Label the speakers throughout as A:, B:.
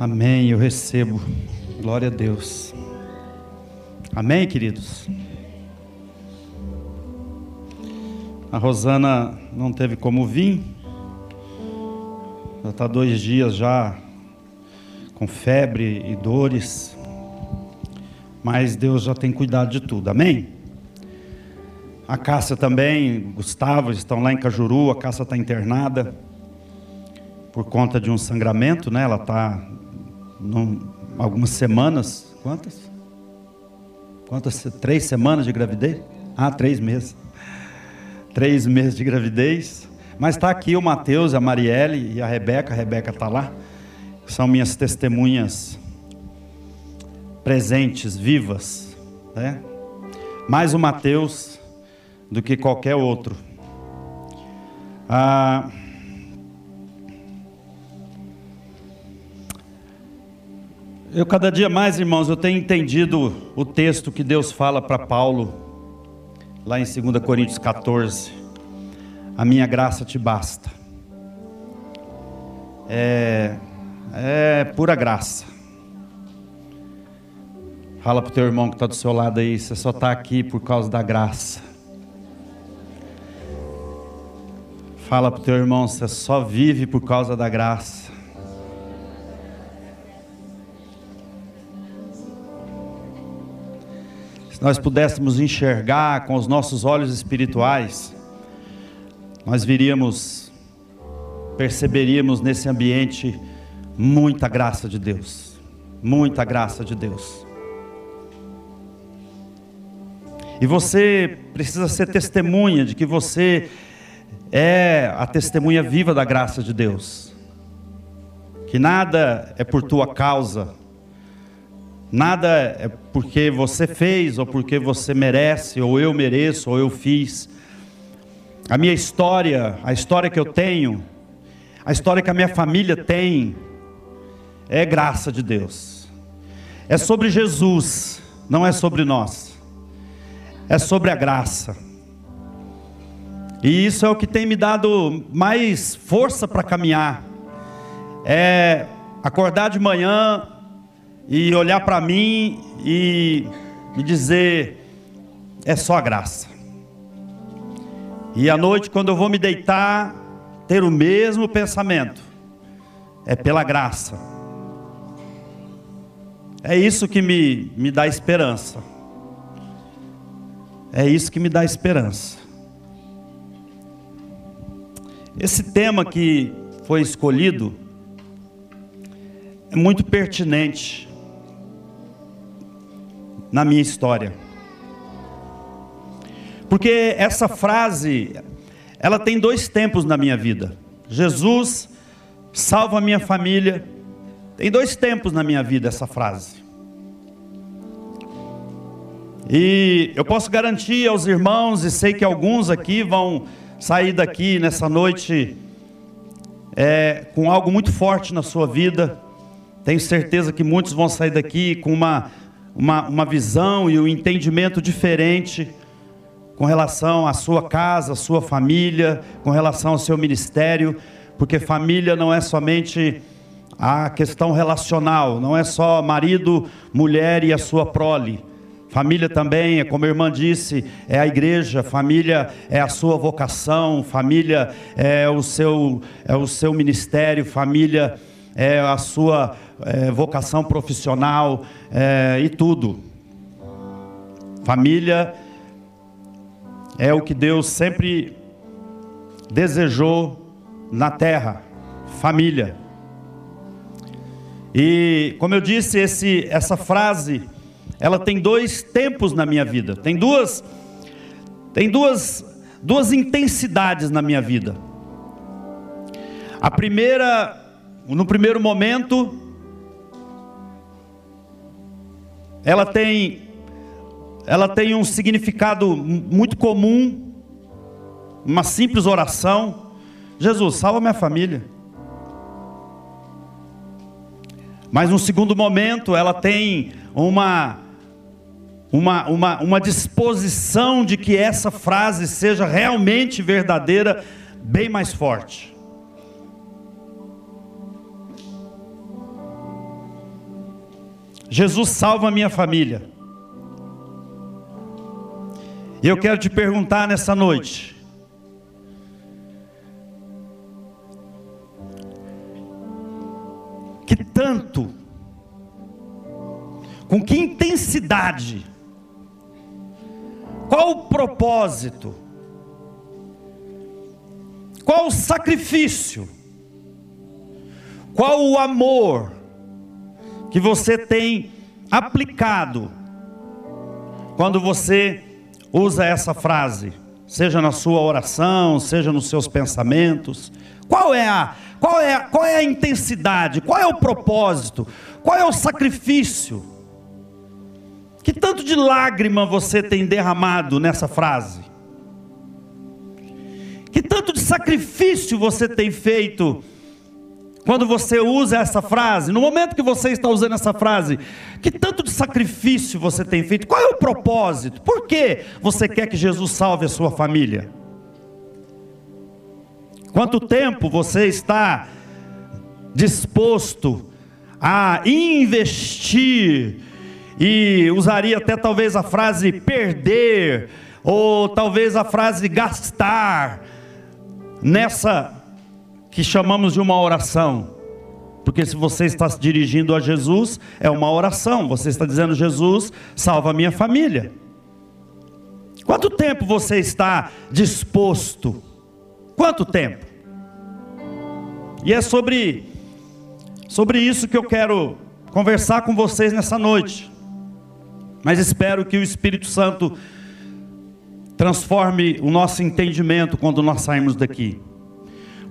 A: Amém, eu recebo. Glória a Deus. Amém, queridos. A Rosana não teve como vir. Já está dois dias já com febre e dores. Mas Deus já tem cuidado de tudo. Amém? A Cássia também, Gustavo, estão lá em Cajuru. A Cássia está internada por conta de um sangramento, né? Ela está algumas semanas. Quantas? Quantas? Três semanas de gravidez? Ah, três meses. Três meses de gravidez. Mas está aqui o Mateus, a Marielle e a Rebeca. A Rebeca está lá. São minhas testemunhas presentes, vivas. Né? Mais o Mateus do que qualquer outro. Ah, eu cada dia mais, irmãos, eu tenho entendido o texto que Deus fala para Paulo, lá em 2 Coríntios 14. A minha graça te basta. É, é pura graça. Fala para o teu irmão que está do seu lado aí, você só está aqui por causa da graça. Fala para o teu irmão, você só vive por causa da graça. Se nós pudéssemos enxergar com os nossos olhos espirituais, nós viríamos, perceberíamos nesse ambiente muita graça de Deus, muita graça de Deus. E você precisa ser testemunha de que você é a testemunha viva da graça de Deus. Que nada é por tua causa, nada é porque você fez, ou porque você merece, ou eu mereço, ou eu fiz. A minha história, a história que eu tenho, a história que a minha família tem, é graça de Deus. É sobre Jesus, não é sobre nós. É sobre a graça. E isso é o que tem me dado mais força para caminhar. É acordar de manhã e olhar para mim e me dizer: é só a graça. E à noite, quando eu vou me deitar, ter o mesmo pensamento: é pela graça. É isso que me, me dá esperança. É isso que me dá esperança. Esse tema que foi escolhido é muito pertinente na minha história. Porque essa frase, ela tem dois tempos na minha vida. Jesus salva a minha família. Tem dois tempos na minha vida essa frase. E eu posso garantir aos irmãos, e sei que alguns aqui vão sair daqui nessa noite é, com algo muito forte na sua vida. Tenho certeza que muitos vão sair daqui com uma, uma, uma visão e um entendimento diferente com relação à sua casa, à sua família, com relação ao seu ministério, porque família não é somente a questão relacional, não é só marido, mulher e a sua prole. Família também, é como a irmã disse, é a igreja, família é a sua vocação, família é o seu, é o seu ministério, família é a sua é, vocação profissional é, e tudo. Família é o que Deus sempre desejou na terra, família. E como eu disse, esse, essa frase ela tem dois tempos na minha vida. Tem duas tem duas duas intensidades na minha vida. A primeira, no primeiro momento, ela tem ela tem um significado muito comum, uma simples oração. Jesus, salva minha família. Mas no segundo momento, ela tem uma uma, uma, uma disposição de que essa frase seja realmente verdadeira, bem mais forte. Jesus salva a minha família. E eu quero te perguntar nessa noite: que tanto, com que intensidade, qual o propósito, qual o sacrifício, qual o amor que você tem aplicado quando você usa essa frase, seja na sua oração, seja nos seus pensamentos. Qual é a qual é, qual é a intensidade? Qual é o propósito? Qual é o sacrifício? Que tanto de lágrima você tem derramado nessa frase? Que tanto de sacrifício você tem feito quando você usa essa frase, no momento que você está usando essa frase, que tanto de sacrifício você tem feito? Qual é o propósito? Por que você quer que Jesus salve a sua família? Quanto tempo você está disposto a investir e usaria até talvez a frase perder ou talvez a frase gastar nessa que chamamos de uma oração. Porque se você está se dirigindo a Jesus, é uma oração. Você está dizendo: Jesus, salva a minha família. Quanto tempo você está disposto? Quanto tempo? E é sobre sobre isso que eu quero conversar com vocês nessa noite. Mas espero que o Espírito Santo transforme o nosso entendimento quando nós sairmos daqui.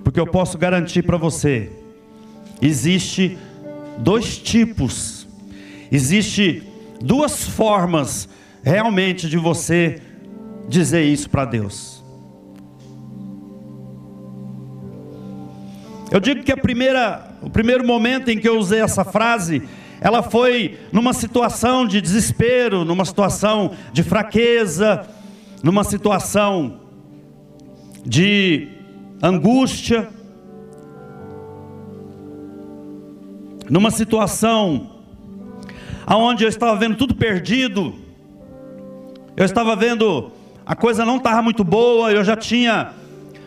A: Porque eu posso garantir para você, existe dois tipos, existe duas formas realmente de você dizer isso para Deus. Eu digo que a primeira, o primeiro momento em que eu usei essa frase, ela foi numa situação de desespero, numa situação de fraqueza, numa situação de angústia, numa situação aonde eu estava vendo tudo perdido, eu estava vendo a coisa não estava muito boa, eu já tinha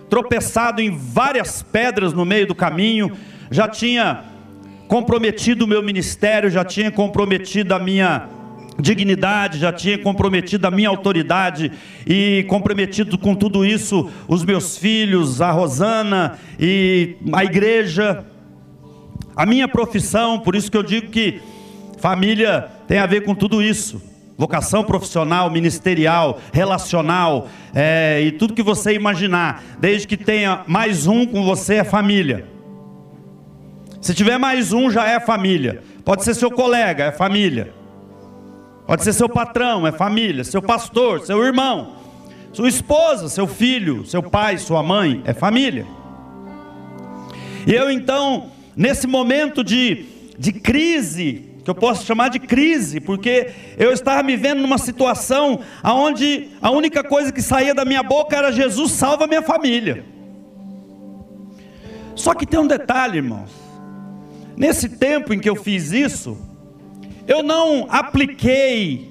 A: tropeçado em várias pedras no meio do caminho, já tinha comprometido o meu ministério, já tinha comprometido a minha dignidade, já tinha comprometido a minha autoridade e comprometido com tudo isso os meus filhos, a Rosana e a igreja, a minha profissão, por isso que eu digo que família tem a ver com tudo isso. Vocação profissional, ministerial, relacional, é, e tudo que você imaginar, desde que tenha mais um com você, é família. Se tiver mais um, já é família. Pode ser seu colega, é família. Pode ser seu patrão, é família, seu pastor, seu irmão, sua esposa, seu filho, seu pai, sua mãe, é família. E eu então, nesse momento de, de crise, que eu posso chamar de crise, porque eu estava me vendo numa situação onde a única coisa que saía da minha boca era Jesus salva minha família. Só que tem um detalhe, irmãos. Nesse tempo em que eu fiz isso, eu não apliquei,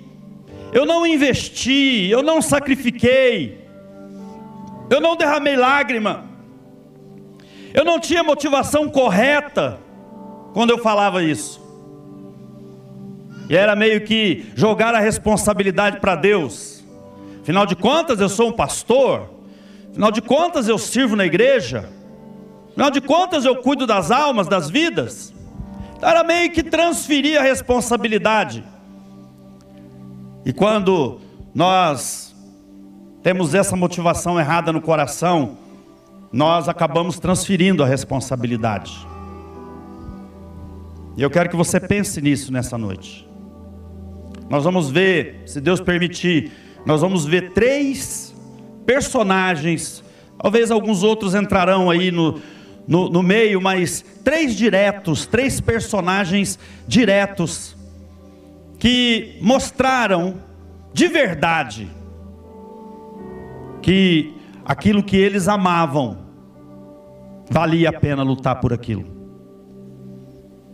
A: eu não investi, eu não sacrifiquei, eu não derramei lágrima, eu não tinha motivação correta quando eu falava isso. E era meio que jogar a responsabilidade para Deus. Afinal de contas, eu sou um pastor. Afinal de contas, eu sirvo na igreja. Afinal de contas, eu cuido das almas, das vidas. Era meio que transferir a responsabilidade. E quando nós temos essa motivação errada no coração, nós acabamos transferindo a responsabilidade. E eu quero que você pense nisso nessa noite. Nós vamos ver, se Deus permitir, nós vamos ver três personagens, talvez alguns outros entrarão aí no, no, no meio, mas três diretos, três personagens diretos, que mostraram de verdade que aquilo que eles amavam valia a pena lutar por aquilo.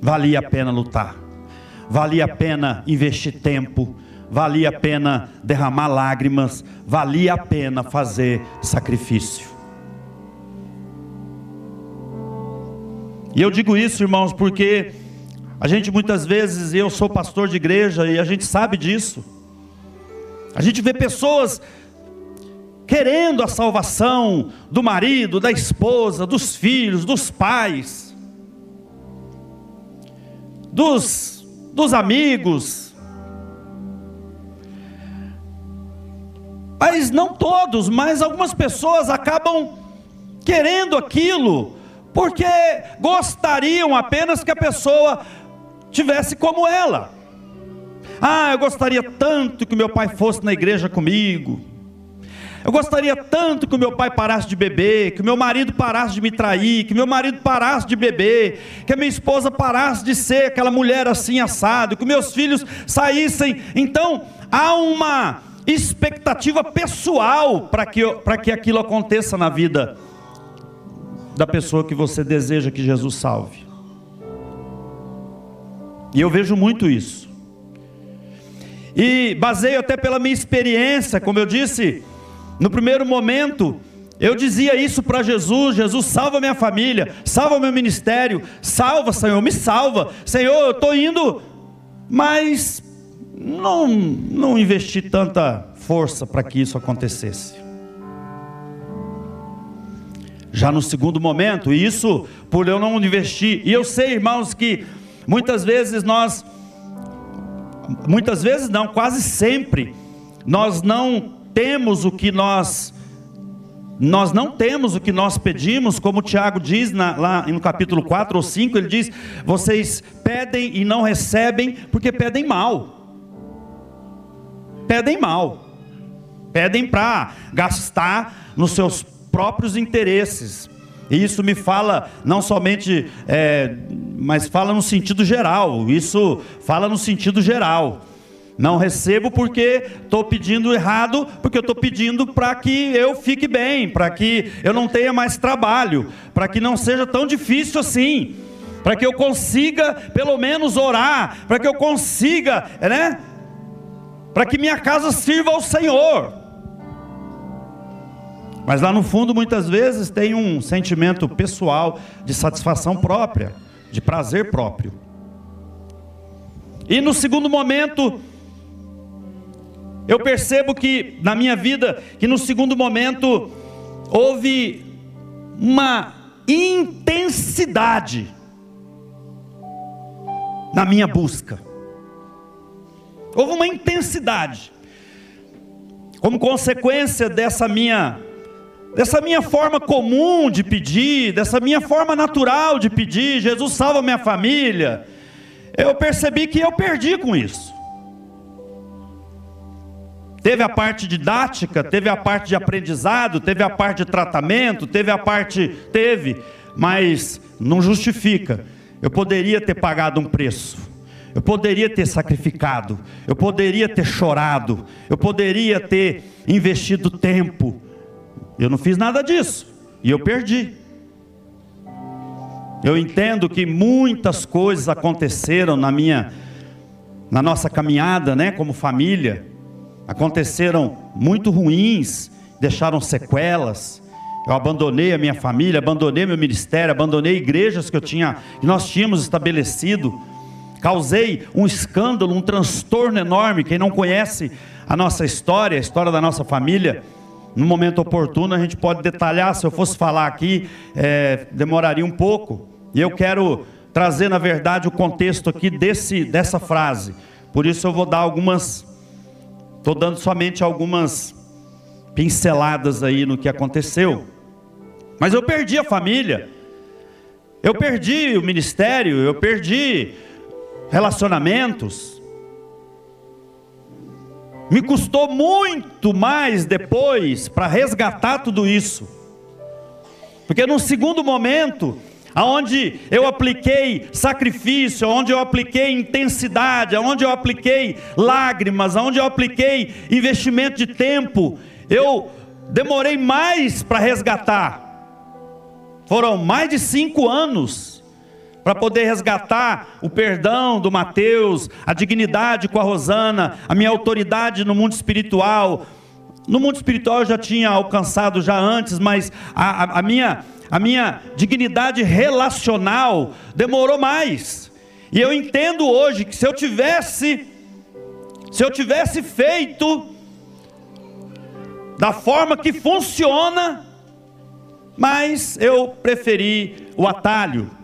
A: Valia a pena lutar. valia a pena investir tempo, valia a pena derramar lágrimas, valia a pena fazer sacrifício. E eu digo isso, irmãos, porque a gente muitas vezes, eu sou pastor de igreja e a gente sabe disso. A gente vê pessoas querendo a salvação do marido, da esposa, dos filhos, dos pais, dos, dos amigos. Mas não todos, mas algumas pessoas acabam querendo aquilo porque gostariam apenas que a pessoa tivesse como ela. Ah, eu gostaria tanto que meu pai fosse na igreja comigo. Eu gostaria tanto que o meu pai parasse de beber, que o meu marido parasse de me trair, que meu marido parasse de beber, que a minha esposa parasse de ser aquela mulher assim assado, que meus filhos saíssem. Então, há uma expectativa pessoal para que, que aquilo aconteça na vida da pessoa que você deseja que Jesus salve. E eu vejo muito isso. E baseio até pela minha experiência, como eu disse, no primeiro momento, eu dizia isso para Jesus: Jesus, salva minha família, salva meu ministério, salva, Senhor, me salva. Senhor, eu estou indo, mas não, não investi tanta força para que isso acontecesse. Já no segundo momento, isso por eu não investir. E eu sei, irmãos, que muitas vezes nós, muitas vezes não, quase sempre, nós não temos o que nós nós não temos o que nós pedimos, como Tiago diz na, lá no capítulo 4 ou 5, ele diz: vocês pedem e não recebem, porque pedem mal. Pedem mal. Pedem para gastar nos seus próprios interesses. E isso me fala não somente, é, mas fala no sentido geral. Isso fala no sentido geral. Não recebo porque estou pedindo errado, porque eu estou pedindo para que eu fique bem, para que eu não tenha mais trabalho, para que não seja tão difícil assim, para que eu consiga pelo menos orar, para que eu consiga, né? Para que minha casa sirva ao Senhor. Mas lá no fundo, muitas vezes, tem um sentimento pessoal de satisfação própria, de prazer próprio. E no segundo momento, eu percebo que na minha vida, que no segundo momento houve uma intensidade na minha busca. Houve uma intensidade. Como consequência dessa minha dessa minha forma comum de pedir, dessa minha forma natural de pedir, Jesus salva minha família, eu percebi que eu perdi com isso. Teve a parte didática, teve a parte de aprendizado, teve a parte de tratamento, teve a parte. Teve, mas não justifica. Eu poderia ter pagado um preço, eu poderia ter sacrificado, eu poderia ter chorado, eu poderia ter investido tempo, eu não fiz nada disso. E eu perdi. Eu entendo que muitas coisas aconteceram na minha na nossa caminhada, né, como família. Aconteceram muito ruins, deixaram sequelas. Eu abandonei a minha família, abandonei meu ministério, abandonei igrejas que eu tinha, que nós tínhamos estabelecido. Causei um escândalo, um transtorno enorme. Quem não conhece a nossa história, a história da nossa família, no momento oportuno a gente pode detalhar. Se eu fosse falar aqui, é, demoraria um pouco. E eu quero trazer, na verdade, o contexto aqui desse, dessa frase. Por isso eu vou dar algumas. Estou dando somente algumas pinceladas aí no que aconteceu. Mas eu perdi a família. Eu perdi o ministério, eu perdi relacionamentos. Me custou muito mais depois para resgatar tudo isso. Porque no segundo momento, aonde eu apliquei sacrifício, onde eu apliquei intensidade, aonde eu apliquei lágrimas, aonde eu apliquei investimento de tempo, eu demorei mais para resgatar. Foram mais de cinco anos para poder resgatar o perdão do Mateus, a dignidade com a Rosana, a minha autoridade no mundo espiritual. No mundo espiritual eu já tinha alcançado já antes, mas a, a, a minha, a minha dignidade relacional demorou mais. E eu entendo hoje que se eu tivesse, se eu tivesse feito da forma que funciona, mas eu preferi o atalho.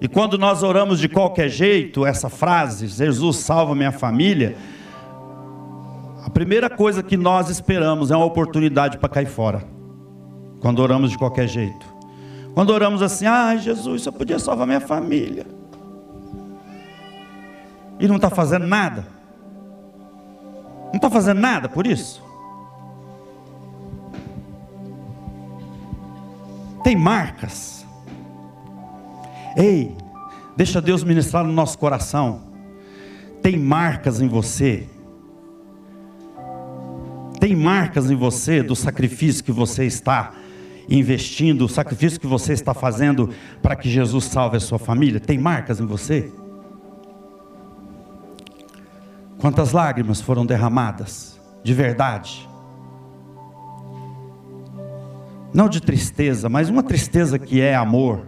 A: E quando nós oramos de qualquer jeito, essa frase, Jesus salva minha família, a primeira coisa que nós esperamos é uma oportunidade para cair fora. Quando oramos de qualquer jeito. Quando oramos assim, ah, Jesus, só podia salvar minha família. E não está fazendo nada. Não está fazendo nada por isso. tem marcas. Ei, deixa Deus ministrar no nosso coração. Tem marcas em você. Tem marcas em você do sacrifício que você está investindo, o sacrifício que você está fazendo para que Jesus salve a sua família. Tem marcas em você? Quantas lágrimas foram derramadas de verdade? não de tristeza, mas uma tristeza que é amor.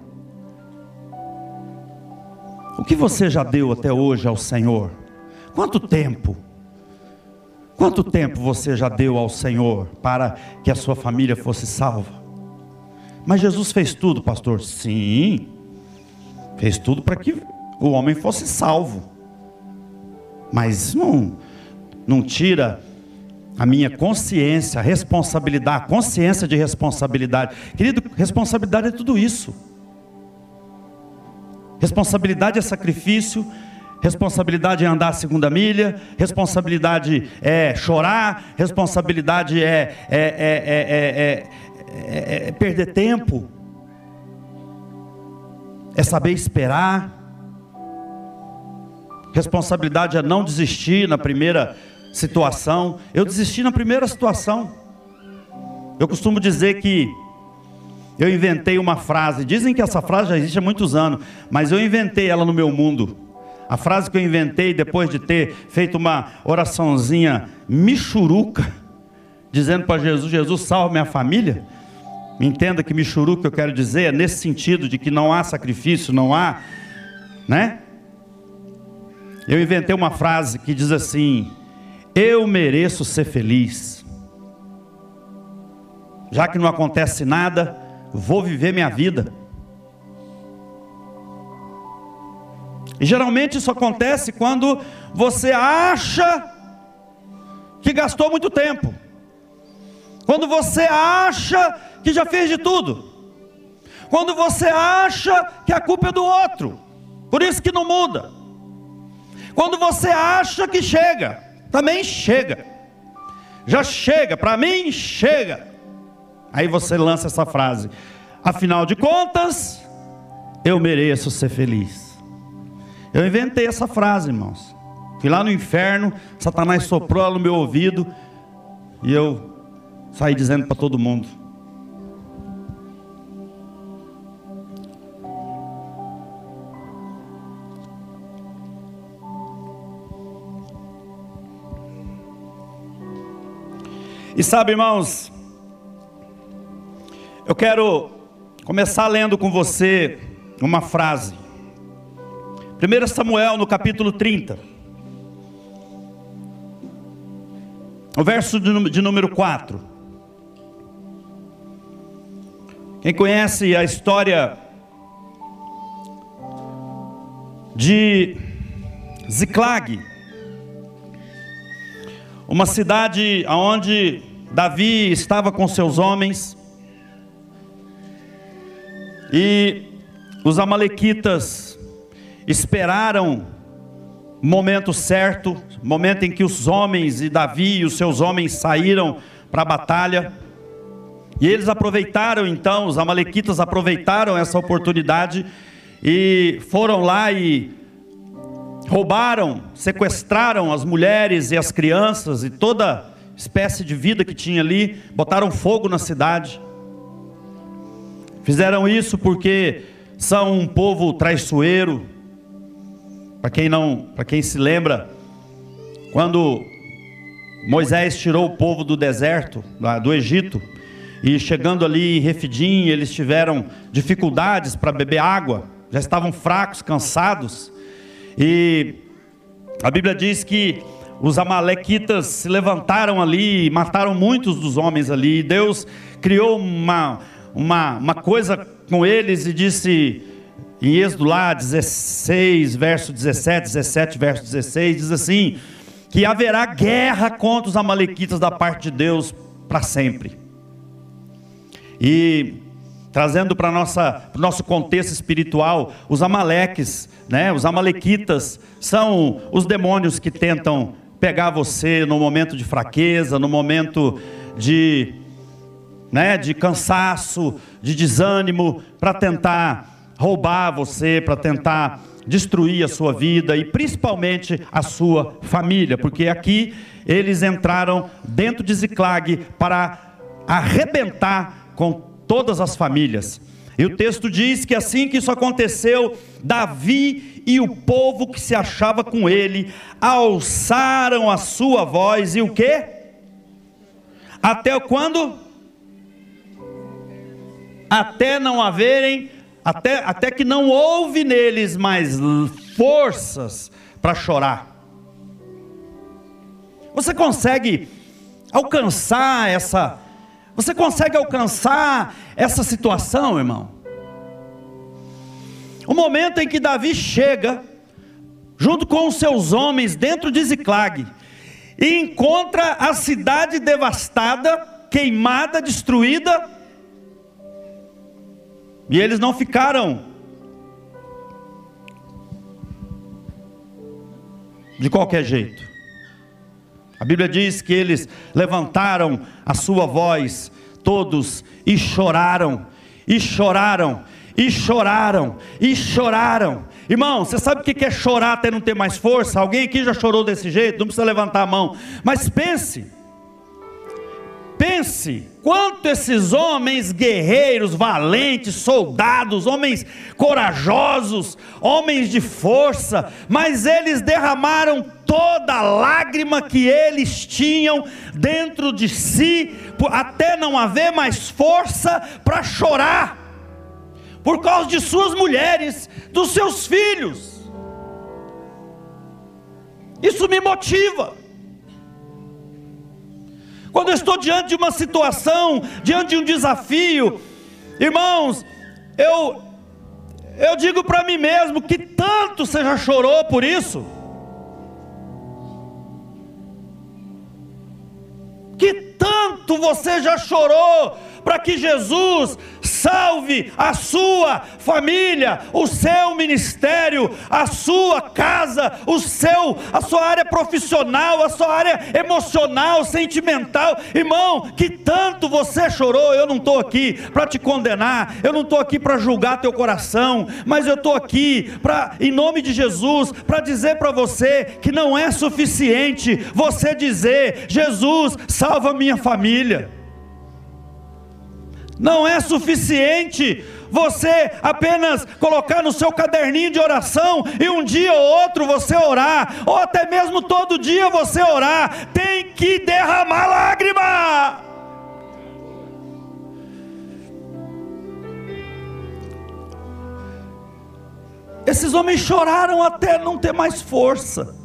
A: O que você já deu até hoje ao Senhor? Quanto tempo? Quanto tempo você já deu ao Senhor para que a sua família fosse salva? Mas Jesus fez tudo, pastor? Sim, fez tudo para que o homem fosse salvo. Mas não, não tira a minha consciência, a responsabilidade, a consciência de responsabilidade. Querido, responsabilidade é tudo isso. Responsabilidade é sacrifício, responsabilidade é andar a segunda milha, responsabilidade é chorar, responsabilidade é, é, é, é perder tempo, é saber esperar, responsabilidade é não desistir na primeira situação. Eu desisti na primeira situação. Eu costumo dizer que eu inventei uma frase. Dizem que essa frase já existe há muitos anos, mas eu inventei ela no meu mundo. A frase que eu inventei depois de ter feito uma oraçãozinha michuruca, dizendo para Jesus: Jesus, salve minha família. Entenda que michuruca eu quero dizer é nesse sentido de que não há sacrifício, não há, né? Eu inventei uma frase que diz assim: eu mereço ser feliz. Já que não acontece nada, vou viver minha vida. E geralmente isso acontece quando você acha que gastou muito tempo. Quando você acha que já fez de tudo. Quando você acha que a culpa é do outro. Por isso que não muda. Quando você acha que chega também chega. Já chega, para mim chega. Aí você lança essa frase: afinal de contas, eu mereço ser feliz. Eu inventei essa frase, irmãos. Fui lá no inferno, Satanás soprou no meu ouvido e eu saí dizendo para todo mundo: E sabe, irmãos, eu quero começar lendo com você uma frase. 1 Samuel, no capítulo 30. O verso de número 4. Quem conhece a história de Ziclag, uma cidade onde Davi estava com seus homens e os amalequitas esperaram momento certo, momento em que os homens e Davi e os seus homens saíram para a batalha. E eles aproveitaram então, os amalequitas aproveitaram essa oportunidade e foram lá e roubaram, sequestraram as mulheres e as crianças e toda espécie de vida que tinha ali, botaram fogo na cidade. Fizeram isso porque são um povo traiçoeiro. Para quem não, para quem se lembra, quando Moisés tirou o povo do deserto, do Egito, e chegando ali em Refidim, eles tiveram dificuldades para beber água, já estavam fracos, cansados. E a Bíblia diz que os amalequitas se levantaram ali, mataram muitos dos homens ali. Deus criou uma, uma, uma coisa com eles e disse em Êxodo lá 16, verso 17, 17, verso 16, diz assim: que haverá guerra contra os amalequitas da parte de Deus para sempre. E trazendo para nossa nosso contexto espiritual, os amaleques, né, os amalequitas são os demônios que tentam pegar você no momento de fraqueza, no momento de né, de cansaço, de desânimo, para tentar roubar você, para tentar destruir a sua vida e principalmente a sua família, porque aqui eles entraram dentro de Ziclag para arrebentar com todas as famílias. E o texto diz que assim que isso aconteceu, Davi e o povo que se achava com ele alçaram a sua voz e o que? Até quando? Até não haverem, até, até que não houve neles mais forças para chorar. Você consegue alcançar essa você consegue alcançar essa situação, irmão? O momento em que Davi chega, junto com os seus homens, dentro de Ziclag, e encontra a cidade devastada, queimada, destruída, e eles não ficaram de qualquer jeito. A Bíblia diz que eles levantaram a sua voz, todos, e choraram, e choraram, e choraram, e choraram. Irmão, você sabe o que é chorar até não ter mais força? Alguém aqui já chorou desse jeito? Não precisa levantar a mão, mas pense. Pense quanto esses homens guerreiros, valentes, soldados, homens corajosos, homens de força, mas eles derramaram toda a lágrima que eles tinham dentro de si, até não haver mais força para chorar, por causa de suas mulheres, dos seus filhos. Isso me motiva. Quando eu estou diante de uma situação, diante de um desafio, irmãos, eu eu digo para mim mesmo que tanto você já chorou por isso. Que tanto você já chorou para que Jesus salve a sua família, o seu ministério, a sua casa, o seu, a sua área profissional, a sua área emocional, sentimental. Irmão, que tanto você chorou, eu não estou aqui para te condenar, eu não estou aqui para julgar teu coração, mas eu estou aqui para, em nome de Jesus, para dizer para você que não é suficiente você dizer: Jesus, salva minha família. Não é suficiente você apenas colocar no seu caderninho de oração e um dia ou outro você orar, ou até mesmo todo dia você orar, tem que derramar lágrima. Esses homens choraram até não ter mais força.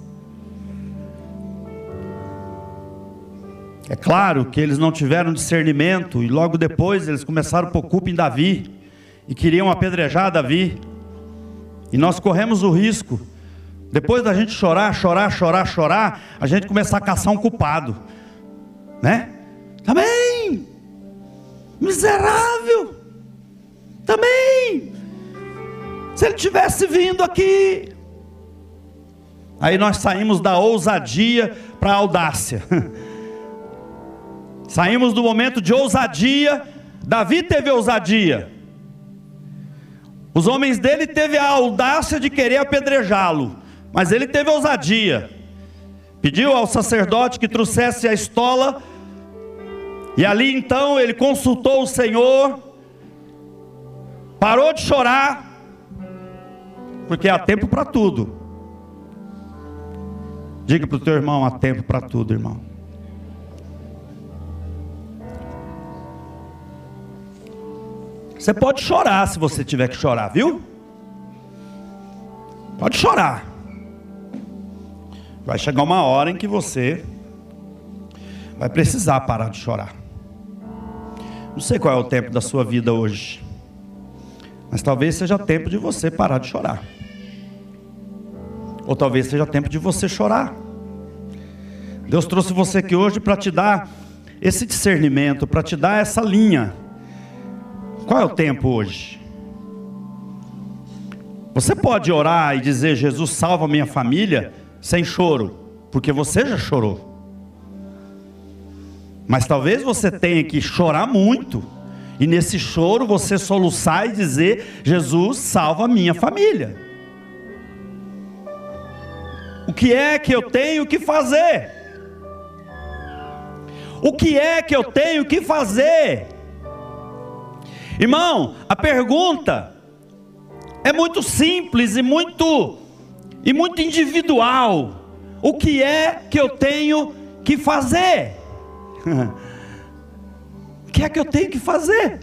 A: É claro que eles não tiveram discernimento e logo depois eles começaram por culpa em Davi e queriam apedrejar Davi. E nós corremos o risco, depois da gente chorar, chorar, chorar, chorar, a gente começar a caçar um culpado, né? Também, miserável, também. Se ele tivesse vindo aqui, aí nós saímos da ousadia para a audácia. Saímos do momento de ousadia. Davi teve ousadia. Os homens dele teve a audácia de querer apedrejá-lo, mas ele teve ousadia. Pediu ao sacerdote que trouxesse a estola, e ali então ele consultou o Senhor, parou de chorar, Porque há tempo para tudo. Diga para o teu irmão: há tempo para tudo, irmão. Você pode chorar se você tiver que chorar, viu? Pode chorar. Vai chegar uma hora em que você vai precisar parar de chorar. Não sei qual é o tempo da sua vida hoje, mas talvez seja tempo de você parar de chorar. Ou talvez seja tempo de você chorar. Deus trouxe você aqui hoje para te dar esse discernimento, para te dar essa linha. Qual é o tempo hoje? Você pode orar e dizer: Jesus, salva minha família, sem choro, porque você já chorou. Mas talvez você tenha que chorar muito, e nesse choro você soluçar e dizer: Jesus, salva minha família. O que é que eu tenho que fazer? O que é que eu tenho que fazer? Irmão, a pergunta é muito simples e muito e muito individual. O que é que eu tenho que fazer? o que é que eu tenho que fazer?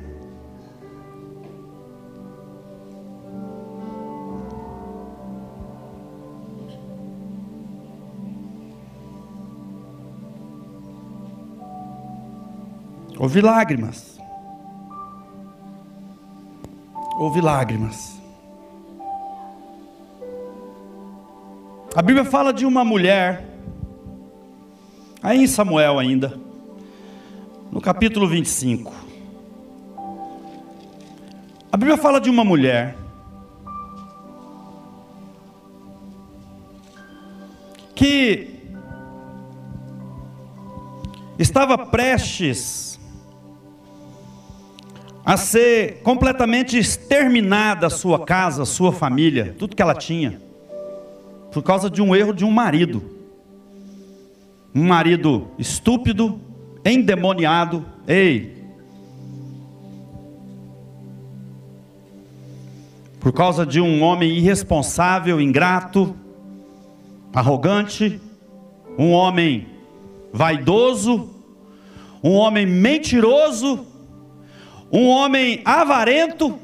A: Houve lágrimas. Houve lágrimas. A Bíblia fala de uma mulher, aí em Samuel ainda, no capítulo 25. A Bíblia fala de uma mulher que estava prestes a ser completamente exterminada a sua casa, a sua família, tudo que ela tinha, por causa de um erro de um marido. Um marido estúpido, endemoniado. Ei! Por causa de um homem irresponsável, ingrato, arrogante, um homem vaidoso, um homem mentiroso, um homem avarento,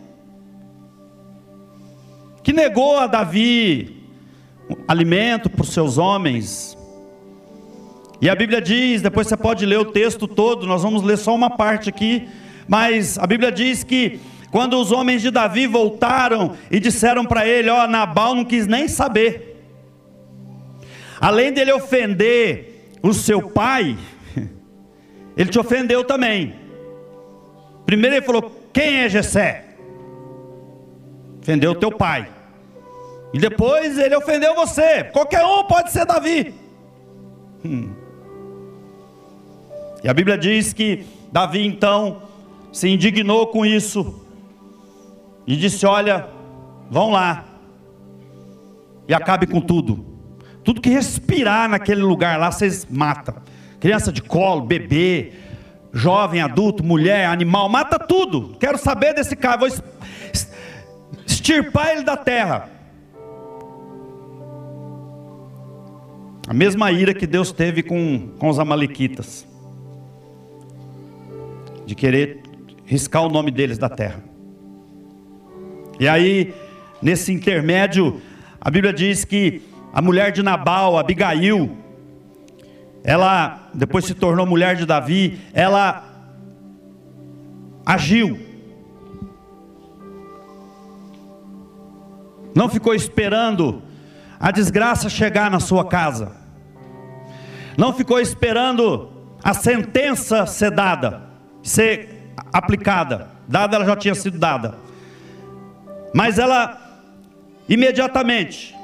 A: que negou a Davi alimento para os seus homens, e a Bíblia diz, depois você pode ler o texto todo, nós vamos ler só uma parte aqui, mas a Bíblia diz que quando os homens de Davi voltaram e disseram para ele: Ó, Nabal não quis nem saber, além dele ofender o seu pai, ele te ofendeu também. Primeiro ele falou: Quem é Jessé? Ofendeu teu pai. E depois ele ofendeu você. Qualquer um pode ser Davi. Hum. E a Bíblia diz que Davi então se indignou com isso e disse: Olha, vão lá e acabe com tudo. Tudo que respirar naquele lugar lá, vocês matam. Criança de colo, bebê, jovem, adulto, mulher, animal, mata tudo. Quero saber desse cara, vou extirpar ele da terra. A mesma ira que Deus teve com, com os Amalequitas de querer riscar o nome deles da terra. E aí, nesse intermédio, a Bíblia diz que a mulher de Nabal, Abigail, ela depois se tornou mulher de Davi, ela agiu. Não ficou esperando a desgraça chegar na sua casa. Não ficou esperando a sentença ser dada ser aplicada. Dada, ela já tinha sido dada. Mas ela, imediatamente,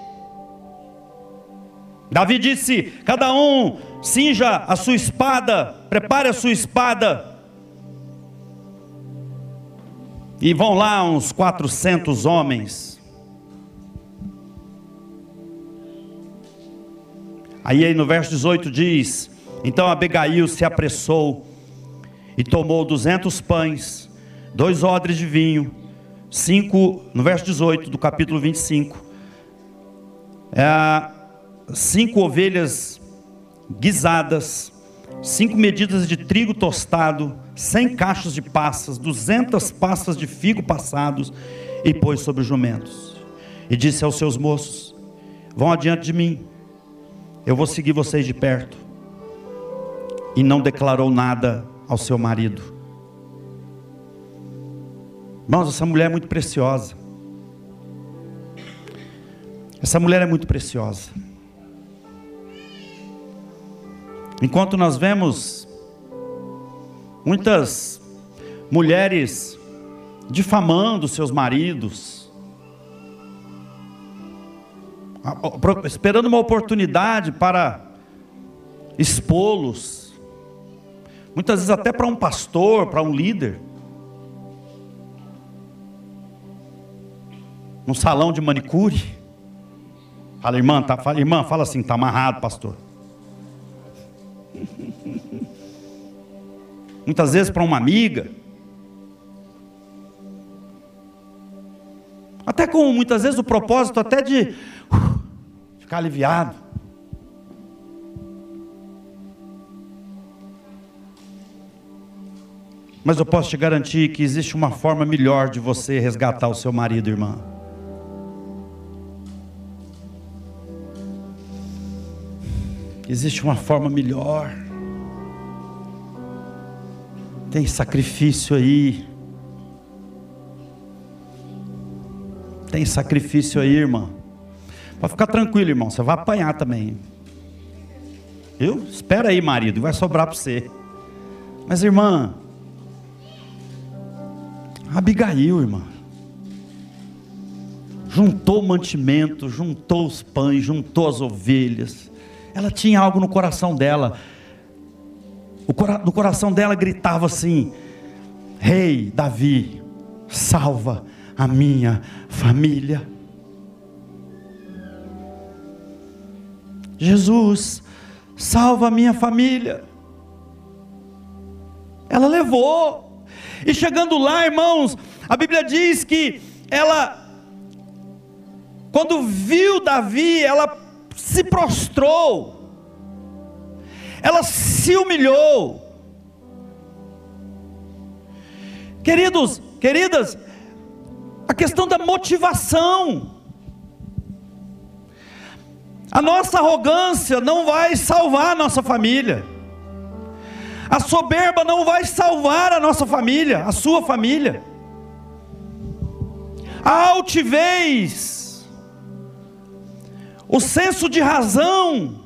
A: Davi disse: Cada um cinja a sua espada, prepare a sua espada. E vão lá uns 400 homens. Aí, aí no verso 18 diz: Então Abigail se apressou e tomou duzentos pães, dois odres de vinho, cinco, no verso 18 do capítulo 25, é, cinco ovelhas guisadas, cinco medidas de trigo tostado, cem cachos de passas, duzentas passas de figo passados, e pôs sobre os jumentos. E disse aos seus moços: Vão adiante de mim, eu vou seguir vocês de perto. E não declarou nada ao seu marido. Irmãos, essa mulher é muito preciosa. Essa mulher é muito preciosa. Enquanto nós vemos muitas mulheres difamando seus maridos, esperando uma oportunidade para expô-los, muitas vezes até para um pastor, para um líder, num salão de manicure. Fala, irmã, tá, fala, irmã, fala assim, está amarrado, pastor. Muitas vezes para uma amiga. Até com muitas vezes o propósito até de uh, ficar aliviado. Mas eu posso te garantir que existe uma forma melhor de você resgatar o seu marido, irmã. Existe uma forma melhor. Tem sacrifício aí. Tem sacrifício aí, irmã. Pode ficar tranquilo, irmão. Você vai apanhar também. Viu? Espera aí, marido. Vai sobrar para você. Mas, irmã. Abigail, irmã. Juntou o mantimento, juntou os pães, juntou as ovelhas ela tinha algo no coração dela. No coração dela gritava assim: Rei Davi, salva a minha família. Jesus, salva a minha família. Ela levou. E chegando lá, irmãos, a Bíblia diz que ela, quando viu Davi, ela se prostrou, ela se humilhou. Queridos, queridas, a questão da motivação. A nossa arrogância não vai salvar a nossa família. A soberba não vai salvar a nossa família, a sua família. A altivez o senso de razão,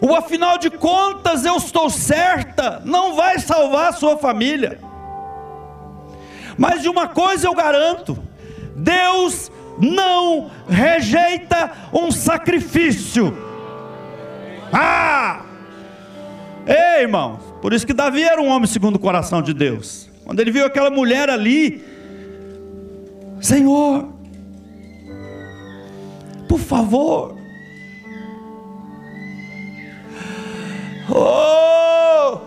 A: o afinal de contas eu estou certa, não vai salvar a sua família. Mas de uma coisa eu garanto: Deus não rejeita um sacrifício. Ah! Ei, irmãos, por isso que Davi era um homem segundo o coração de Deus. Quando ele viu aquela mulher ali, Senhor, por favor. Oh!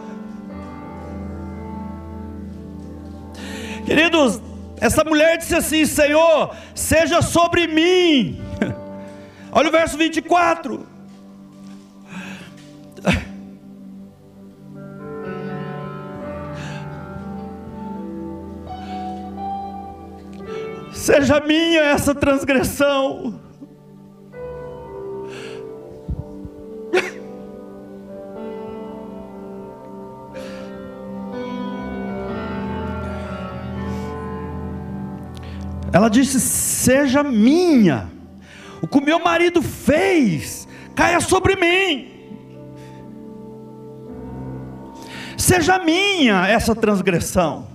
A: Queridos, essa mulher disse assim: Senhor, seja sobre mim. Olha o verso 24. Seja minha essa transgressão. Ela disse: Seja minha, o que o meu marido fez, caia sobre mim. Seja minha essa transgressão.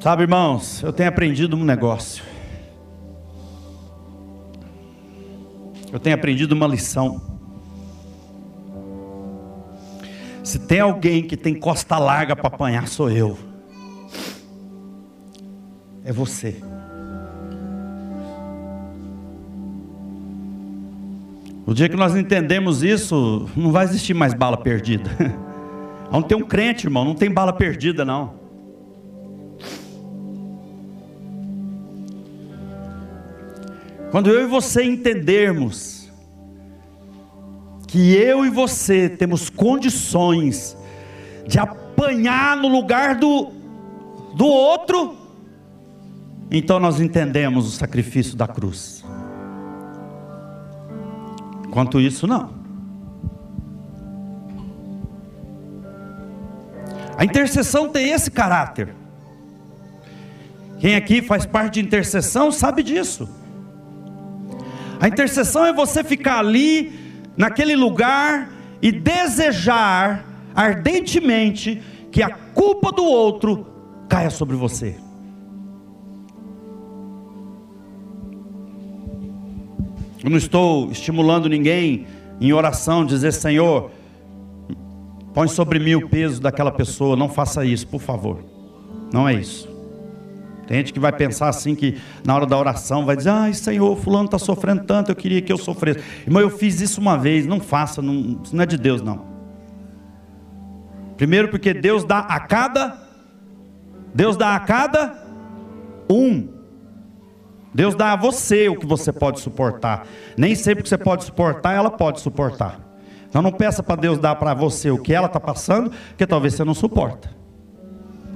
A: Sabe, irmãos, eu tenho aprendido um negócio. Eu tenho aprendido uma lição. Se tem alguém que tem costa larga para apanhar, sou eu. É você. O dia que nós entendemos isso, não vai existir mais bala perdida. Não tem um crente, irmão, não tem bala perdida, não. Quando eu e você entendermos que eu e você temos condições de apanhar no lugar do, do outro, então nós entendemos o sacrifício da cruz. Quanto isso, não. A intercessão tem esse caráter. Quem aqui faz parte de intercessão sabe disso. A intercessão é você ficar ali, naquele lugar, e desejar ardentemente que a culpa do outro caia sobre você. Eu não estou estimulando ninguém em oração, dizer, Senhor, põe sobre mim o peso daquela pessoa. Não faça isso, por favor. Não é isso. Tem gente que vai pensar assim que na hora da oração vai dizer, ai Senhor, fulano está sofrendo tanto, eu queria que eu sofresse. Irmão, eu fiz isso uma vez, não faça, não, isso não é de Deus não. Primeiro porque Deus dá a cada, Deus dá a cada um. Deus dá a você o que você pode suportar. Nem sempre que você pode suportar, ela pode suportar. Então não peça para Deus dar para você o que ela está passando, porque talvez você não suporta.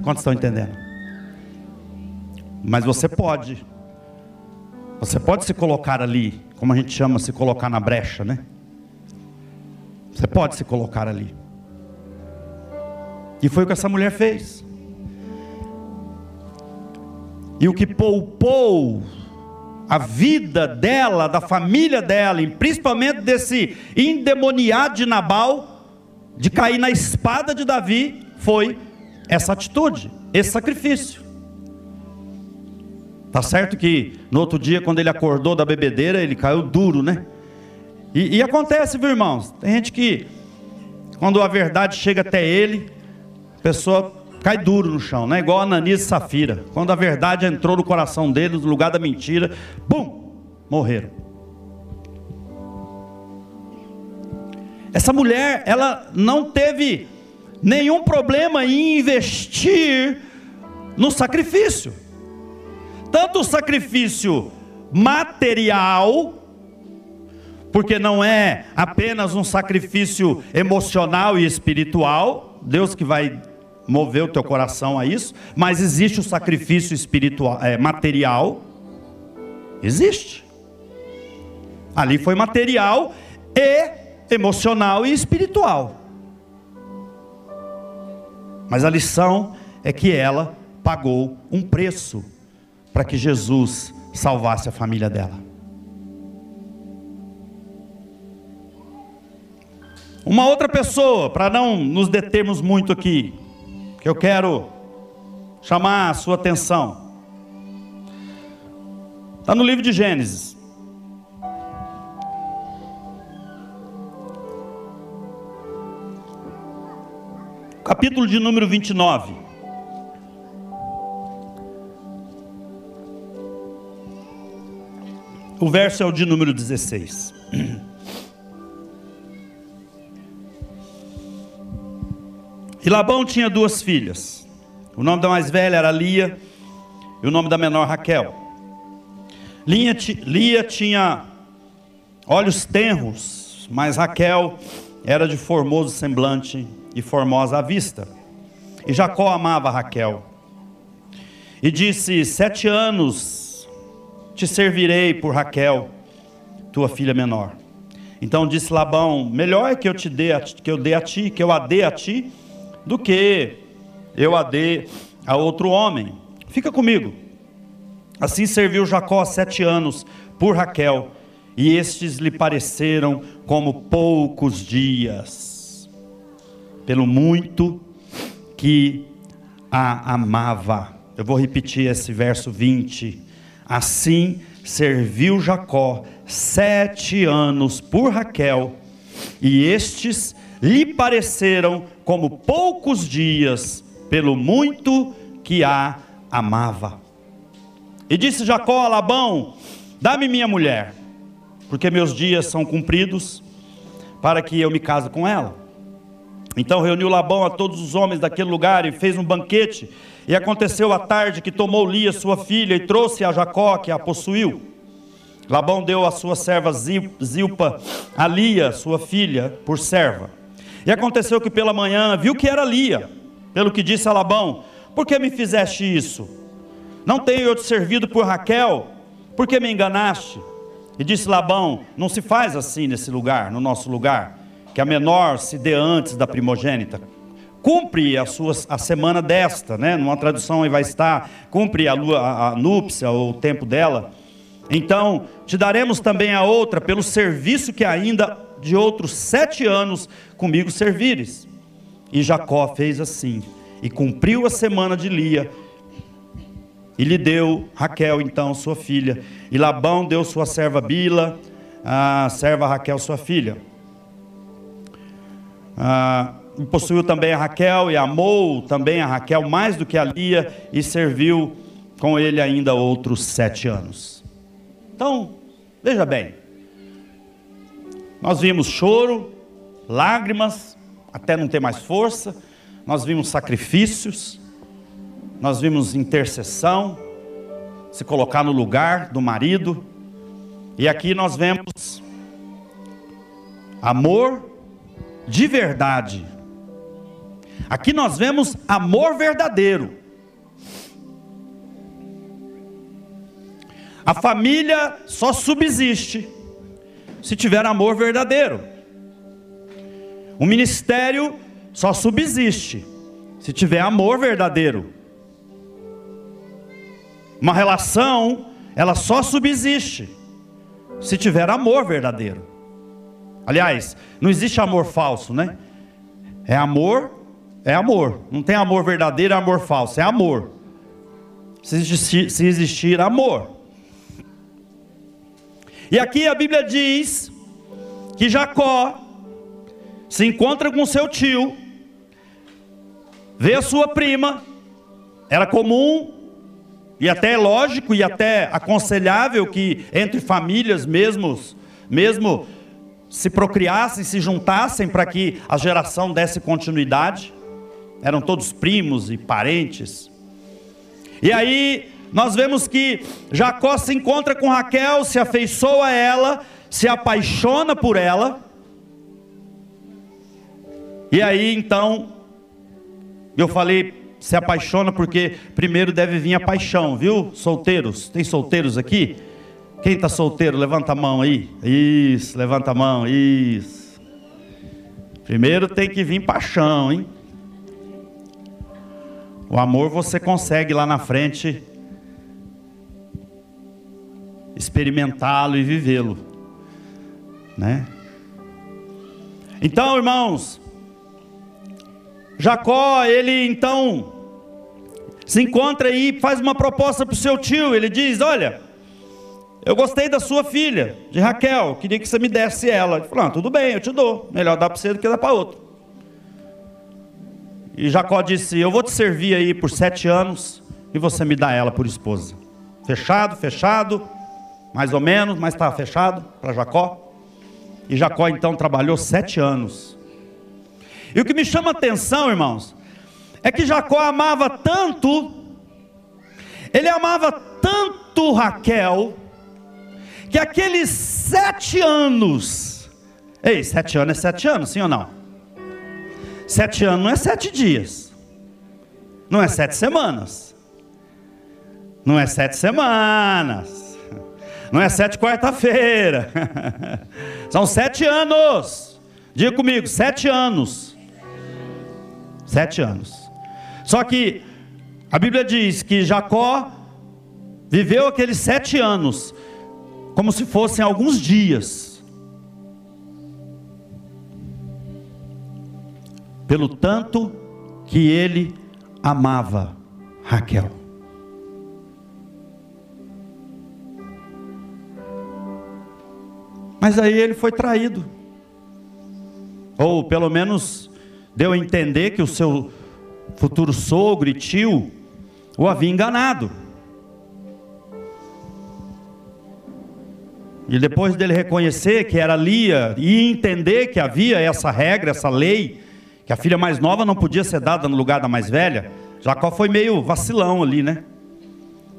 A: Quantos estão entendendo? Mas você pode. Você pode se colocar ali, como a gente chama, se colocar na brecha, né? Você pode se colocar ali. E foi o que essa mulher fez. E o que poupou a vida dela, da família dela, e principalmente desse endemoniado de Nabal, de cair na espada de Davi, foi essa atitude, esse sacrifício. Tá certo que no outro dia, quando ele acordou da bebedeira, ele caiu duro, né? E, e acontece, viu, irmãos? Tem gente que, quando a verdade chega até ele, a pessoa cai duro no chão, né? Igual Ananias e Safira. Quando a verdade entrou no coração deles, no lugar da mentira, bum, morreram. Essa mulher, ela não teve nenhum problema em investir no sacrifício. Tanto o sacrifício material, porque não é apenas um sacrifício emocional e espiritual, Deus que vai mover o teu coração a isso, mas existe o sacrifício espiritual, é, material, existe. Ali foi material e emocional e espiritual. Mas a lição é que ela pagou um preço para que Jesus salvasse a família dela. Uma outra pessoa, para não nos determos muito aqui, que eu quero chamar a sua atenção. Está no livro de Gênesis. Capítulo de número 29. O verso é o de número 16. E Labão tinha duas filhas. O nome da mais velha era Lia e o nome da menor Raquel. Lia, Lia tinha olhos tenros, mas Raquel era de formoso semblante e formosa à vista. E Jacó amava Raquel. E disse: Sete anos te servirei por Raquel, tua filha menor. Então disse Labão: Melhor é que eu te dê, que eu dê a ti, que eu a dê a ti do que eu a dê a outro homem. Fica comigo. Assim serviu Jacó sete anos por Raquel, e estes lhe pareceram como poucos dias, pelo muito que a amava. Eu vou repetir esse verso 20. Assim serviu Jacó sete anos por Raquel, e estes lhe pareceram como poucos dias, pelo muito que a amava. E disse Jacó a Labão: Dá-me minha mulher, porque meus dias são cumpridos para que eu me case com ela. Então reuniu Labão a todos os homens daquele lugar e fez um banquete. E aconteceu à tarde que tomou Lia, sua filha, e trouxe a Jacó, que a possuiu. Labão deu a sua serva Zilpa a Lia, sua filha, por serva. E aconteceu que pela manhã viu que era Lia, pelo que disse a Labão: Por que me fizeste isso? Não tenho eu te servido por Raquel? Por que me enganaste? E disse Labão: Não se faz assim nesse lugar, no nosso lugar, que a menor se dê antes da primogênita. Cumpre a, sua, a semana desta, né? Numa tradução aí vai estar, cumpre a, a, a núpcia, ou o tempo dela. Então, te daremos também a outra, pelo serviço que ainda de outros sete anos comigo servires. E Jacó fez assim, e cumpriu a semana de Lia, e lhe deu Raquel, então, sua filha. E Labão deu sua serva Bila, a serva Raquel, sua filha. Ah, possuiu também a Raquel e amou também a Raquel mais do que a Lia e serviu com ele ainda outros sete anos. Então, veja bem, nós vimos choro, lágrimas, até não ter mais força, nós vimos sacrifícios, nós vimos intercessão, se colocar no lugar do marido, e aqui nós vemos amor de verdade. Aqui nós vemos amor verdadeiro. A família só subsiste se tiver amor verdadeiro. O ministério só subsiste se tiver amor verdadeiro. Uma relação, ela só subsiste se tiver amor verdadeiro. Aliás, não existe amor falso, né? É amor, é amor. Não tem amor verdadeiro, é amor falso, é amor. Se existir, se existir amor. E aqui a Bíblia diz que Jacó se encontra com seu tio, vê a sua prima, era comum e até lógico e até aconselhável que entre famílias mesmos, mesmo se procriassem, se juntassem para que a geração desse continuidade. Eram todos primos e parentes. E aí nós vemos que Jacó se encontra com Raquel, se afeiçoa a ela, se apaixona por ela. E aí então, eu falei se apaixona porque primeiro deve vir a paixão, viu? Solteiros, tem solteiros aqui? Quem está solteiro, levanta a mão aí. Isso, levanta a mão, isso. Primeiro tem que vir paixão, hein? O amor você consegue lá na frente experimentá-lo e vivê-lo, né? Então, irmãos, Jacó, ele então se encontra e faz uma proposta para o seu tio. Ele diz: Olha, eu gostei da sua filha, de Raquel, queria que você me desse ela. Ele falou: ah, Tudo bem, eu te dou. Melhor dar para você do que dar para outro. E Jacó disse: Eu vou te servir aí por sete anos e você me dá ela por esposa. Fechado, fechado, mais ou menos, mas estava fechado para Jacó. E Jacó então trabalhou sete anos. E o que me chama a atenção, irmãos, é que Jacó amava tanto, ele amava tanto Raquel, que aqueles sete anos, ei, sete anos é sete anos, sim ou não? Sete anos não é sete dias, não é sete semanas, não é sete semanas, não é sete quarta-feira, são sete anos, diga comigo, sete anos, sete anos. Só que a Bíblia diz que Jacó viveu aqueles sete anos como se fossem alguns dias. Pelo tanto que ele amava Raquel. Mas aí ele foi traído. Ou pelo menos deu a entender que o seu futuro sogro e tio, o havia enganado. E depois dele reconhecer que era Lia e entender que havia essa regra, essa lei, que a filha mais nova não podia ser dada no lugar da mais velha, Jacó foi meio vacilão ali, né?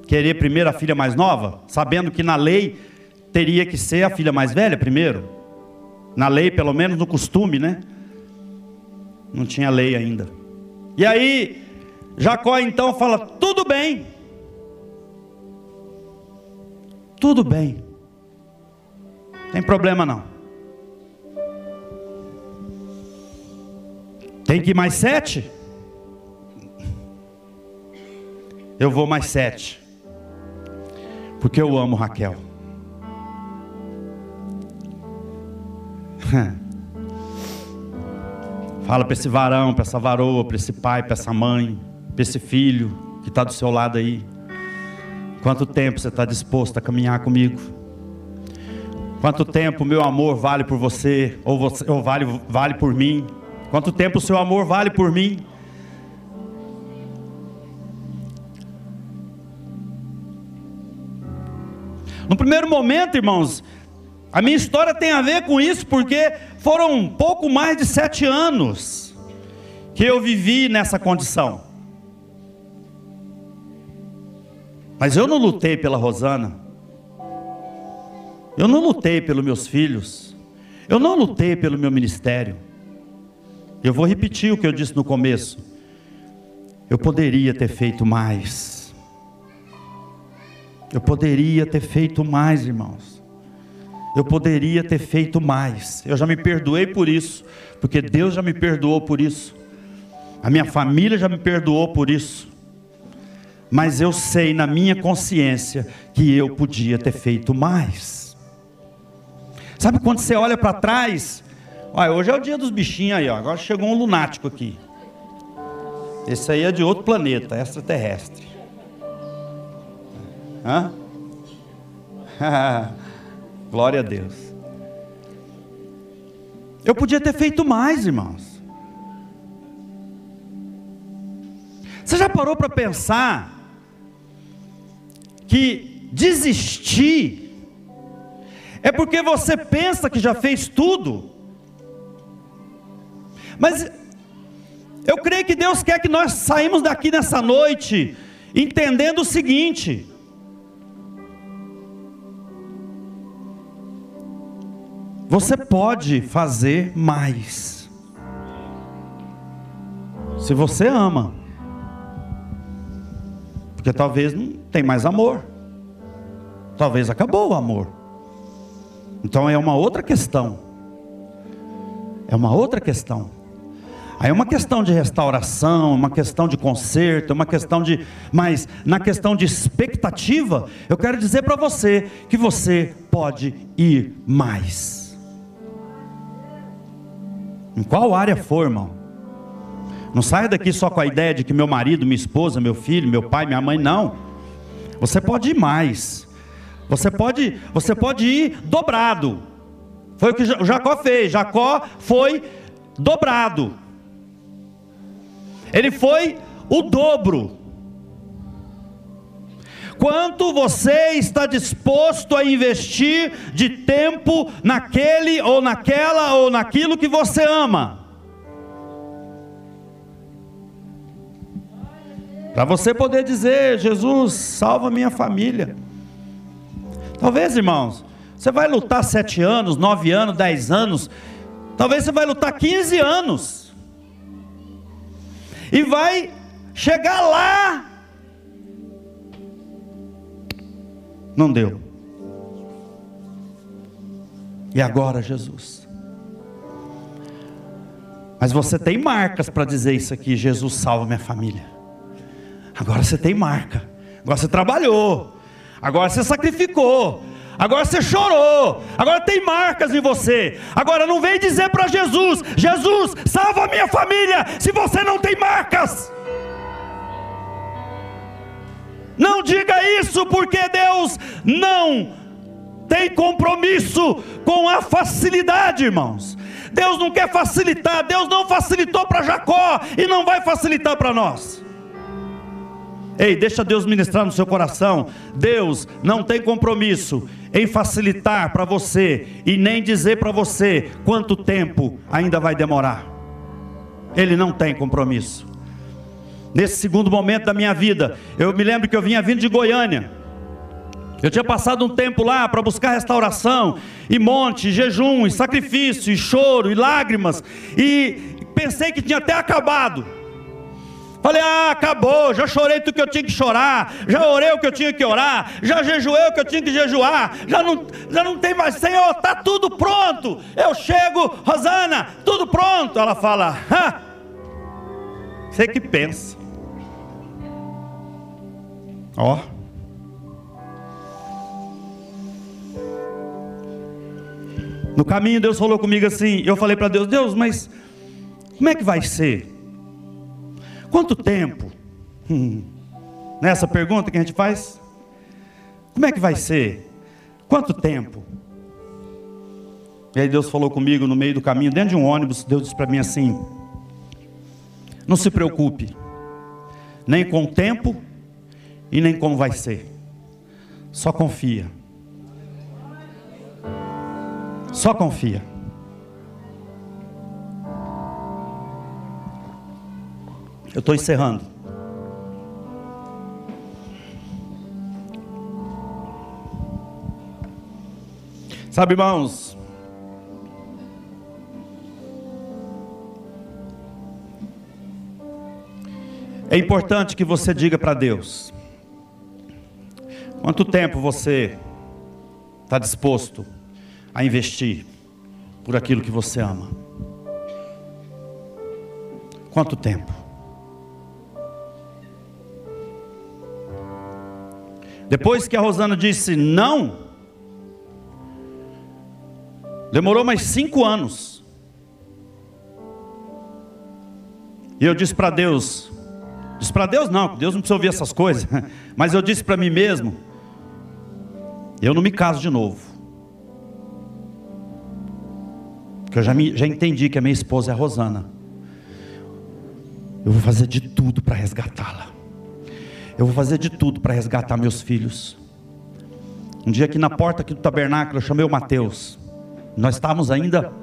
A: Querer primeiro a filha mais nova, sabendo que na lei teria que ser a filha mais velha primeiro. Na lei, pelo menos no costume, né? Não tinha lei ainda. E aí, Jacó então fala: tudo bem. Tudo bem. Tem problema não. Tem que ir mais sete? Eu vou mais sete. Porque eu amo Raquel. Fala para esse varão, para essa varoa, para esse pai, para essa mãe, para esse filho que está do seu lado aí. Quanto tempo você está disposto a caminhar comigo? Quanto tempo meu amor vale por você, ou, você, ou vale, vale por mim? Quanto tempo o seu amor vale por mim? No primeiro momento, irmãos, a minha história tem a ver com isso, porque foram pouco mais de sete anos que eu vivi nessa condição. Mas eu não lutei pela Rosana. Eu não lutei pelos meus filhos. Eu não lutei pelo meu ministério. Eu vou repetir o que eu disse no começo. Eu poderia ter feito mais. Eu poderia ter feito mais, irmãos. Eu poderia ter feito mais. Eu já me perdoei por isso, porque Deus já me perdoou por isso. A minha família já me perdoou por isso. Mas eu sei na minha consciência que eu podia ter feito mais. Sabe quando você olha para trás? Olha, hoje é o dia dos bichinhos aí, ó. agora chegou um lunático aqui. Esse aí é de outro planeta, extraterrestre. Hã? Glória a Deus. Eu podia ter feito mais, irmãos. Você já parou para pensar que desistir é porque você pensa que já fez tudo? Mas eu creio que Deus quer que nós saímos daqui nessa noite entendendo o seguinte: Você pode fazer mais. Se você ama. Porque talvez não tem mais amor. Talvez acabou o amor. Então é uma outra questão. É uma outra questão. Aí é uma questão de restauração, uma questão de conserto, uma questão de. Mas na questão de expectativa, eu quero dizer para você que você pode ir mais. Em qual área for, irmão. Não saia daqui só com a ideia de que meu marido, minha esposa, meu filho, meu pai, minha mãe, não. Você pode ir mais. Você pode, você pode ir dobrado. Foi o que Jacó fez. Jacó foi dobrado. Ele foi o dobro. Quanto você está disposto a investir de tempo naquele ou naquela ou naquilo que você ama? Para você poder dizer, Jesus, salva minha família. Talvez, irmãos, você vai lutar sete anos, nove anos, dez anos, talvez você vai lutar quinze anos. E vai chegar lá Não deu. E agora, Jesus? Mas você tem marcas para dizer isso aqui: Jesus salva minha família. Agora você tem marca. Agora você trabalhou. Agora você sacrificou. Agora você chorou. Agora tem marcas em você. Agora não vem dizer para Jesus: Jesus, salva minha família. Se você não tem marcas. Não diga isso, porque Deus não tem compromisso com a facilidade, irmãos. Deus não quer facilitar, Deus não facilitou para Jacó e não vai facilitar para nós. Ei, deixa Deus ministrar no seu coração. Deus não tem compromisso em facilitar para você e nem dizer para você quanto tempo ainda vai demorar. Ele não tem compromisso. Nesse segundo momento da minha vida, eu me lembro que eu vinha vindo de Goiânia. Eu tinha passado um tempo lá para buscar restauração, e monte, e jejum, e sacrifício, e choro, e lágrimas, e pensei que tinha até acabado. Falei, ah, acabou, já chorei tudo que eu tinha que chorar, já orei o que eu tinha que orar, já jejuei o que eu tinha que jejuar, já não, já não tem mais, Senhor, está tudo pronto. Eu chego, Rosana, tudo pronto. Ela fala, ah, você que pensa. Ó. No caminho Deus falou comigo assim, eu falei para Deus, Deus, mas como é que vai ser? Quanto tempo? Nessa pergunta que a gente faz? Como é que vai ser? Quanto tempo? E aí Deus falou comigo no meio do caminho, dentro de um ônibus, Deus disse para mim assim: Não se preocupe, nem com o tempo e nem como vai ser. Só confia. Só confia. Eu estou encerrando. Sabe, irmãos, é importante que você diga para Deus: quanto tempo você está disposto a investir por aquilo que você ama? Quanto tempo? Depois que a Rosana disse não, demorou mais cinco anos. E eu disse para Deus, disse para Deus não, Deus não precisa ouvir essas coisas, mas eu disse para mim mesmo, eu não me caso de novo. Porque eu já, me, já entendi que a minha esposa é a Rosana. Eu vou fazer de tudo para resgatá-la. Eu vou fazer de tudo para resgatar meus filhos. Um dia aqui na porta aqui do tabernáculo, eu chamei o Mateus. Nós estávamos ainda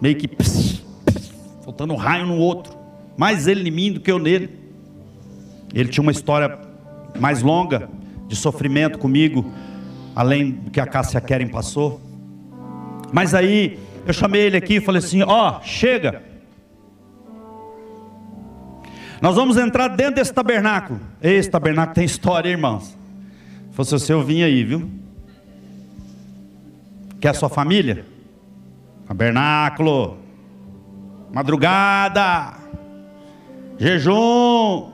A: meio que pss, pss, soltando um raio no outro. Mais ele em mim do que eu nele. Ele tinha uma história mais longa de sofrimento comigo, além do que a Cássia Keren passou. Mas aí eu chamei ele aqui e falei assim: ó, oh, chega. Nós vamos entrar dentro desse tabernáculo. Esse tabernáculo tem história, irmãos. Se fosse você, eu vim aí, viu? Quer a sua família? Tabernáculo. Madrugada. Jejum.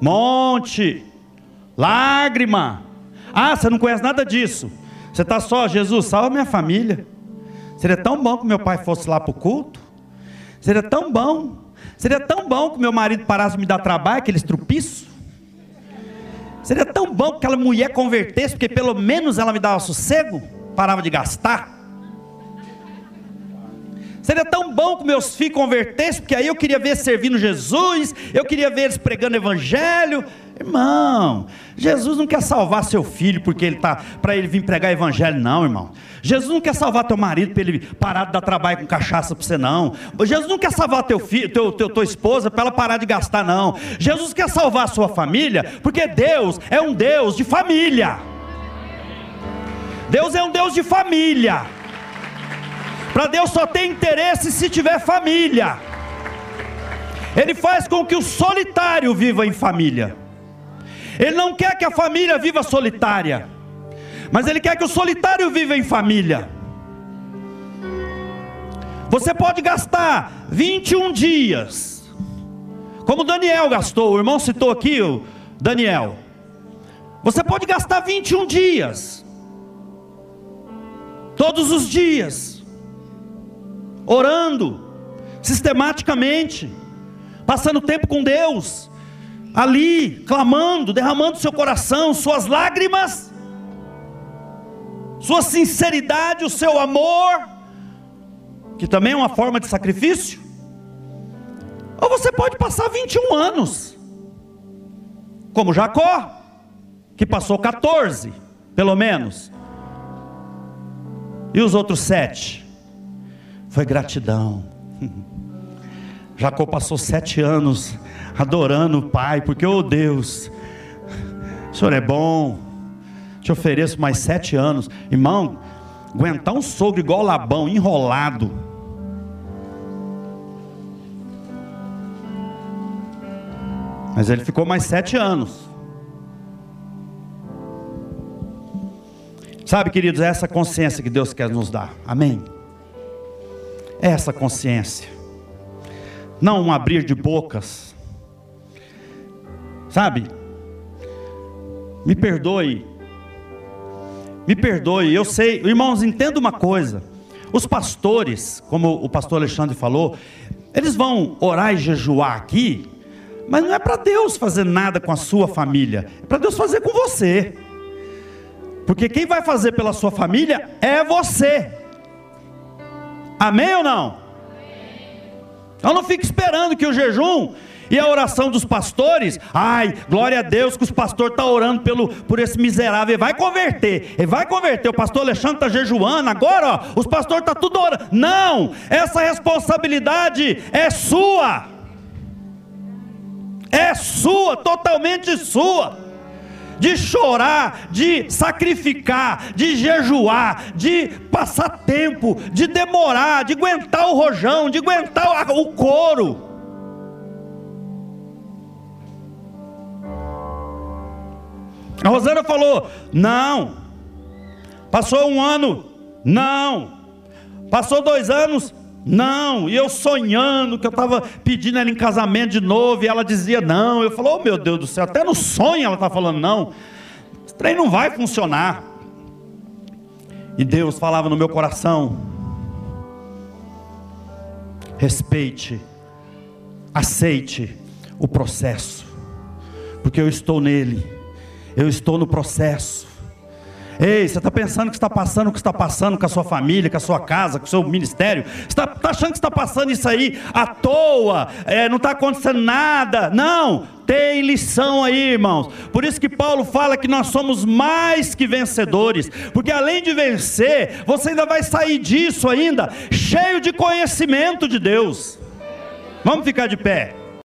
A: Monte. Lágrima. Ah, você não conhece nada disso. Você está só, Jesus, salva minha família. Seria tão bom que meu pai fosse lá para o culto. Seria tão bom Seria tão bom que meu marido parasse de me dar trabalho, aqueles trupiços. Seria tão bom que aquela mulher convertesse, porque pelo menos ela me dava sossego, parava de gastar. Seria tão bom que meus filhos convertessem, porque aí eu queria ver servindo Jesus, eu queria ver eles pregando evangelho. Irmão, Jesus não quer salvar seu filho porque ele tá para ele vir pregar evangelho, não, irmão. Jesus não quer salvar teu marido para ele parar de dar trabalho com cachaça para você, não. Jesus não quer salvar teu filho, teu, teu, tua esposa para ela parar de gastar, não. Jesus quer salvar a sua família, porque Deus é um Deus de família. Deus é um Deus de família. Para Deus só tem interesse se tiver família. Ele faz com que o solitário viva em família. Ele não quer que a família viva solitária, mas ele quer que o solitário viva em família. Você pode gastar 21 dias, como Daniel gastou, o irmão citou aqui o Daniel. Você pode gastar 21 dias, todos os dias, orando, sistematicamente, passando tempo com Deus, ali, clamando, derramando seu coração, suas lágrimas, sua sinceridade, o seu amor, que também é uma forma de sacrifício. Ou você pode passar 21 anos como Jacó, que passou 14, pelo menos. E os outros sete? Foi gratidão. Jacó passou sete anos adorando o Pai, porque, oh Deus, o Senhor é bom, te ofereço mais sete anos. Irmão, aguentar um sogro igual Labão, enrolado. Mas ele ficou mais sete anos. Sabe, queridos, é essa consciência que Deus quer nos dar. Amém? É essa consciência. Não um abrir de bocas. Sabe? Me perdoe me perdoe, eu sei, irmãos, entenda uma coisa. Os pastores, como o pastor Alexandre falou, eles vão orar e jejuar aqui, mas não é para Deus fazer nada com a sua família, é para Deus fazer com você. Porque quem vai fazer pela sua família é você. Amém ou não? Então não fique esperando que o jejum e a oração dos pastores, ai, glória a Deus que os pastores estão tá orando pelo, por esse miserável. Ele vai converter, ele vai converter. O pastor Alexandre está jejuando, agora ó, os pastores estão tá tudo orando. Não, essa responsabilidade é sua. É sua, totalmente sua de chorar, de sacrificar, de jejuar, de passar tempo, de demorar, de aguentar o rojão, de aguentar o couro. A Rosana falou: não. Passou um ano, não. Passou dois anos, não. E eu sonhando que eu estava pedindo ela em casamento de novo, e ela dizia não. Eu falei: oh meu Deus do céu, até no sonho ela está falando não. Esse trem não vai funcionar. E Deus falava no meu coração: respeite, aceite o processo, porque eu estou nele eu estou no processo. Ei, você está pensando que está passando o que está passando com a sua família, com a sua casa, com o seu ministério? Você está tá achando que está passando isso aí à toa? É, não está acontecendo nada? Não, tem lição aí, irmãos. Por isso que Paulo fala que nós somos mais que vencedores, porque além de vencer, você ainda vai sair disso ainda cheio de conhecimento de Deus. Vamos ficar de pé.